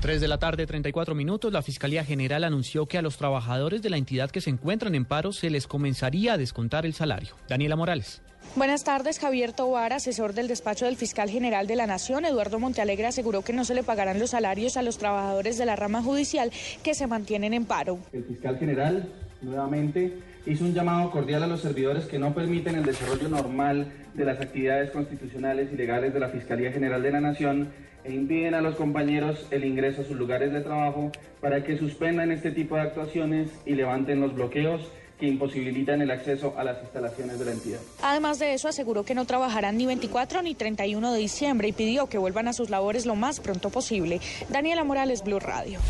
3 de la tarde, 34 minutos. La Fiscalía General anunció que a los trabajadores de la entidad que se encuentran en paro se les comenzaría a descontar el salario. Daniela Morales. Buenas tardes, Javier Tobar, asesor del despacho del fiscal general de la Nación. Eduardo Montealegre aseguró que no se le pagarán los salarios a los trabajadores de la rama judicial que se mantienen en paro. El fiscal general, nuevamente, hizo un llamado cordial a los servidores que no permiten el desarrollo normal de las actividades constitucionales y legales de la Fiscalía General de la Nación e impiden a los compañeros el ingreso a sus lugares de trabajo para que suspendan este tipo de actuaciones y levanten los bloqueos que imposibilitan el acceso a las instalaciones de la entidad. Además de eso, aseguró que no trabajarán ni 24 ni 31 de diciembre y pidió que vuelvan a sus labores lo más pronto posible. Daniela Morales, Blue Radio.